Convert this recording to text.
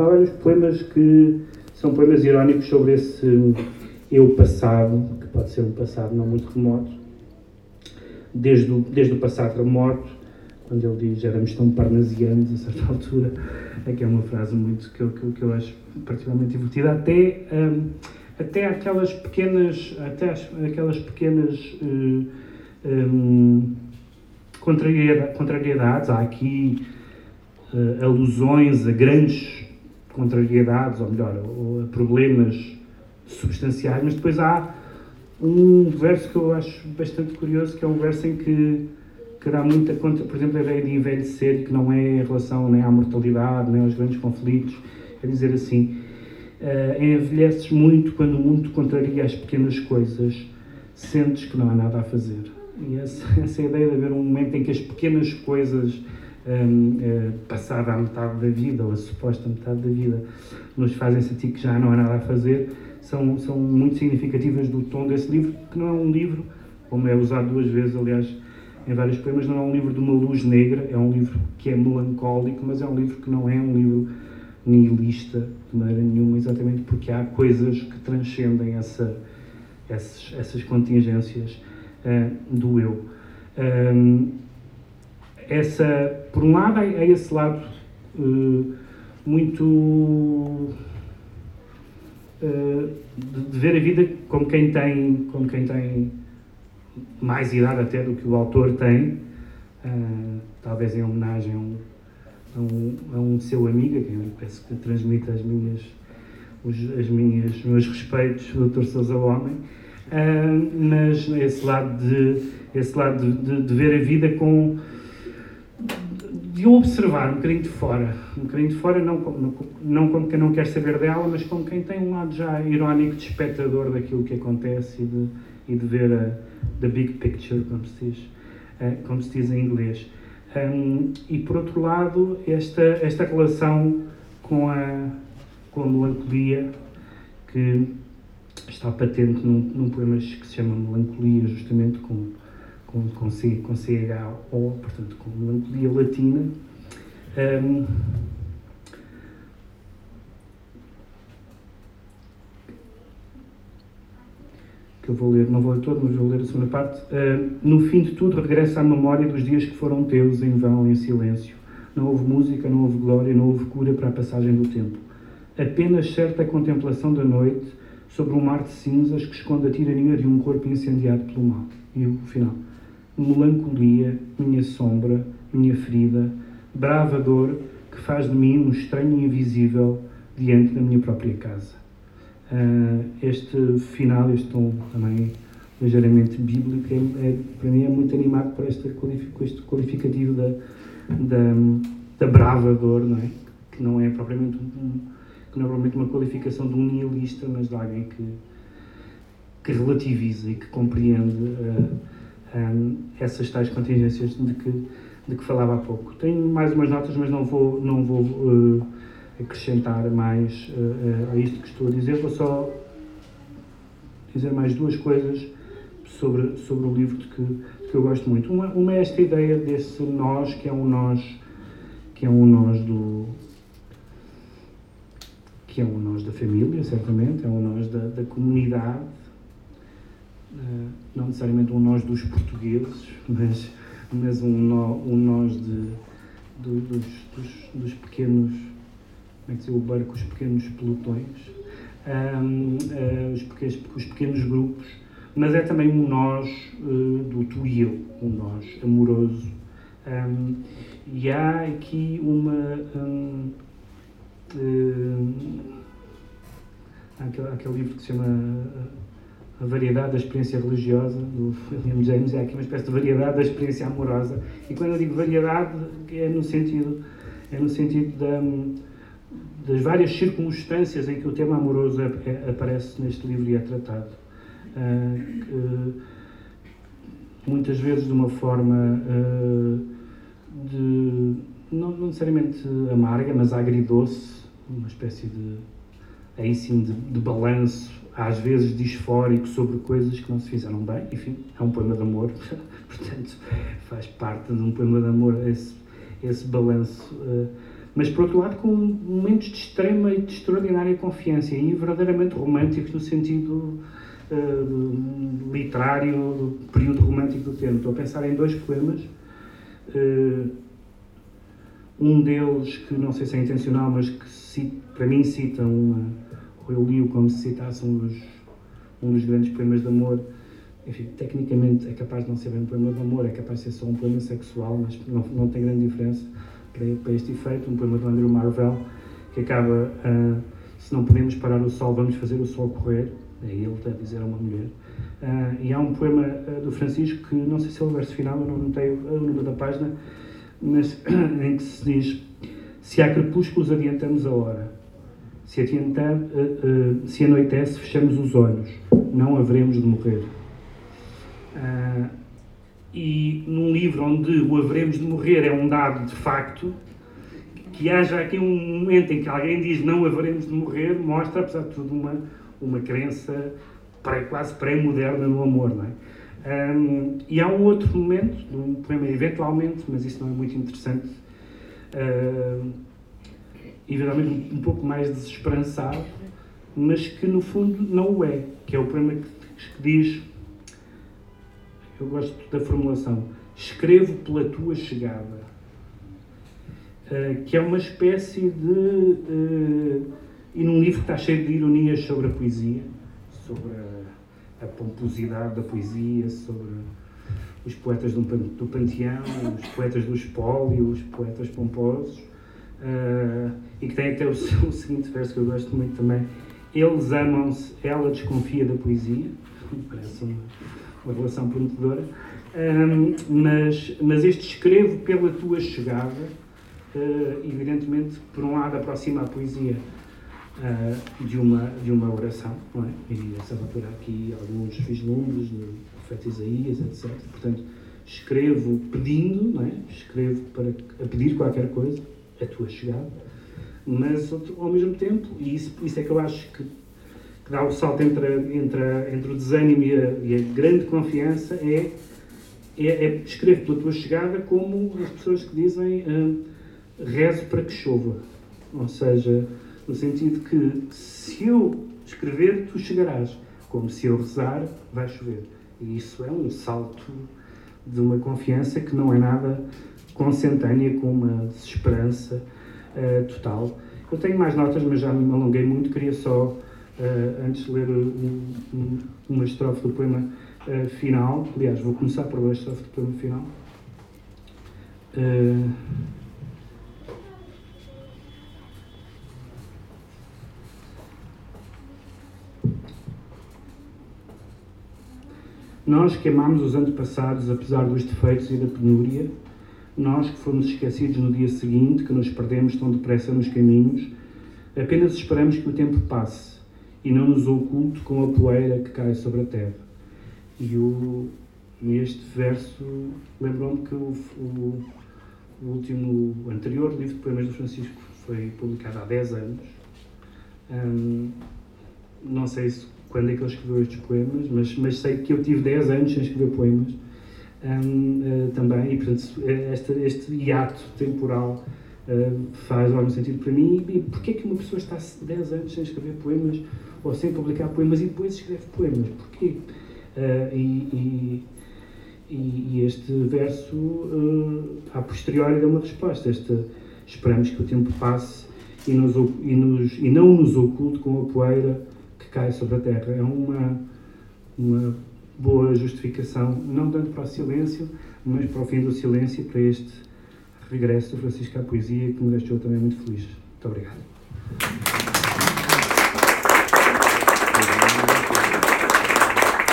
há vários poemas que são poemas irónicos sobre esse eu passado, que pode ser um passado não muito remoto, desde o, desde o passado remoto, quando ele diz éramos tão parnasianos a certa altura, é que é uma frase muito que eu, que, que eu acho particularmente divertida, até, um, até aquelas pequenas, até as, aquelas pequenas uh, um, contrariedades, há aqui uh, alusões a grandes contrariedades, ou melhor, problemas substanciais, mas depois há um verso que eu acho bastante curioso, que é um verso em que, que dá muita conta, por exemplo, a ideia de envelhecer, que não é em relação nem à mortalidade, nem aos grandes conflitos, é dizer assim, uh, envelheces muito quando o mundo contraria as pequenas coisas, sentes que não há nada a fazer. E essa, essa é ideia de haver um momento em que as pequenas coisas um, uh, passada a metade da vida, ou a suposta metade da vida, nos fazem sentir que já não há nada a fazer, são, são muito significativas do tom desse livro, que não é um livro, como é usado duas vezes, aliás, em vários poemas, não é um livro de uma luz negra, é um livro que é melancólico, mas é um livro que não é um livro nihilista de maneira nenhuma, exatamente porque há coisas que transcendem essa, essas, essas contingências uh, do eu. Um, essa, por um lado, é, esse lado uh, muito uh, de, ver a vida como quem tem como quem tem mais idade até do que o autor tem, uh, talvez em homenagem a um, a um, a um seu amigo, que eu penso que transmite as minhas os as minhas meus respeitos, o Dr. Sousa Homem, mas esse lado de esse lado de, de, de ver a vida com de observar um bocadinho de fora, um bocadinho de fora, não como, não como quem não quer saber dela, mas como quem tem um lado já irónico de espectador daquilo que acontece e de, e de ver a the big picture, como se diz, uh, como se diz em inglês. Um, e por outro lado, esta, esta relação com a, com a melancolia, que está patente num, num poema que se chama Melancolia, justamente com com, com, C, com CHO, portanto com melancolia latina. Um, que eu vou ler, não vou ler todo, mas vou ler a segunda parte. Uh, no fim de tudo, regressa à memória dos dias que foram teus em vão, em silêncio. Não houve música, não houve glória, não houve cura para a passagem do tempo. Apenas certa contemplação da noite sobre um mar de cinzas que esconde a tirania de um corpo incendiado pelo mal. E o final melancolia, minha sombra, minha ferida, brava dor que faz de mim um estranho invisível diante da minha própria casa. Uh, este final, este tom também ligeiramente bíblico, é, é, para mim é muito animado por, este, este qualificativo da, da, da brava dor, não é? que não é propriamente um, que não é uma qualificação de um nihilista, mas de alguém que, que relativiza e que compreende uh, um, essas tais contingências de que, de que falava há pouco. Tenho mais umas notas, mas não vou, não vou uh, acrescentar mais uh, a isto que estou a dizer, vou só dizer mais duas coisas sobre, sobre o livro de que, de que eu gosto muito. Uma, uma é esta ideia desse nós, que é um nós, que é um nós do, que é um nós da família, certamente, é um nós da, da comunidade, não necessariamente um nós dos portugueses, mas, mas um, nó, um nós de, dos, dos, dos, pequenos, como é que se o barco, os pequenos pelotões, um, uh, os, pequenos, os pequenos grupos, mas é também um nós uh, do tu e eu, um nós amoroso. Um, e há aqui uma. Um, uh, aquele, aquele livro que se chama a variedade da experiência religiosa do William James, é aqui uma espécie de variedade da experiência amorosa. E quando eu digo variedade, é no sentido, é no sentido da, das várias circunstâncias em que o tema amoroso é, é, aparece neste livro e é tratado. Uh, que, muitas vezes de uma forma uh, de, não, não necessariamente amarga, mas agridoce, uma espécie de, aí sim, de, de balanço às vezes disfórico sobre coisas que não se fizeram bem. Enfim, é um poema de amor, portanto, faz parte de um poema de amor esse, esse balanço uh, mas por outro lado com momentos de extrema e de extraordinária confiança e verdadeiramente românticos no sentido uh, literário do período romântico do tempo. Estou a pensar em dois poemas. Uh, um deles que não sei se é intencional, mas que para mim cita uma, eu li-o como se citasse um dos, um dos grandes poemas de amor. Enfim, tecnicamente é capaz de não ser bem um poema de amor, é capaz de ser só um poema sexual, mas não, não tem grande diferença para, para este efeito. Um poema do Andrew Marvell que acaba: uh, Se não podemos parar o sol, vamos fazer o sol correr. É ele a dizer a uma mulher. Uh, e há um poema uh, do Francisco que não sei se é o verso final, eu não notei o número da página, mas em que se diz: Se há crepúsculos, adiantamos a hora. Se, adiantar, uh, uh, se anoitece, fechamos os olhos. Não haveremos de morrer. Uh, e num livro onde o haveremos de morrer é um dado de facto, que haja aqui um momento em que alguém diz não haveremos de morrer, mostra, apesar de tudo, uma, uma crença pré, quase pré-moderna no amor, não é? Um, e há um outro momento, um poema eventualmente, mas isso não é muito interessante, uh, eventualmente um, pouco mais desesperançado, mas que no fundo não o é, que é o poema que, que diz, eu gosto da formulação, escrevo pela tua chegada, uh, que é uma espécie de, uh, e num livro que está cheio de ironias sobre a poesia, sobre a a pomposidade da poesia, sobre os poetas do, do panteão, os poetas do espólio, os poetas pomposos, uh, e que tem até o, o, seguinte verso que eu gosto muito também. Eles amam-se, ela desconfia da poesia, parece uma, uma relação prometedora, um, mas, mas este escrevo pela tua chegada, uh, evidentemente, por um lado aproxima a poesia uh, de, uma, de uma oração, não é? E essa altura aqui alguns vislumbres do profeta Isaías, etc. Portanto, escrevo pedindo, não é? Escrevo para a pedir qualquer coisa, a tua chegada, mas ao mesmo tempo, e isso, isso é que eu acho que, que dá o salto entre, entre, entre o desânimo e a, e a grande confiança, é, é, é escrevo pela tua chegada como as pessoas que dizem uh, rezo para que chova. Ou seja, no sentido que se eu escrever, tu chegarás, como se eu rezar, vai chover. E isso é um salto de uma confiança que não é nada consentânea com uma desesperança uh, total. Eu tenho mais notas, mas já me alonguei muito. Queria só, uh, antes de ler um, um, uma estrofe do poema uh, final, aliás, vou começar por ler a estrofe do poema final. Nós que amamos os antepassados, apesar dos defeitos e da penúria, nós que fomos esquecidos no dia seguinte, que nos perdemos tão depressa nos caminhos, apenas esperamos que o tempo passe e não nos oculte com a poeira que cai sobre a terra. E o, este verso lembrou-me que o, o, o, último, o anterior livro de poemas do Francisco foi publicado há 10 anos. Hum, não sei se quando é que ele escreveu estes poemas, mas, mas sei que eu tive 10 anos sem escrever poemas um, uh, também, e portanto este, este hiato temporal uh, faz algum sentido para mim. E porquê é que uma pessoa está 10 anos sem escrever poemas ou sem publicar poemas e depois escreve poemas? Porquê? Uh, e, e, e, este verso, uh, a posteriori, dá uma resposta. Este, esperamos que o tempo passe e, nos, e, nos, e não nos oculte com a poeira cai sobre a terra. É uma, uma boa justificação, não tanto para o silêncio, mas para o fim do silêncio, para este regresso do Francisco à poesia, que me deixou também muito feliz. Muito obrigado.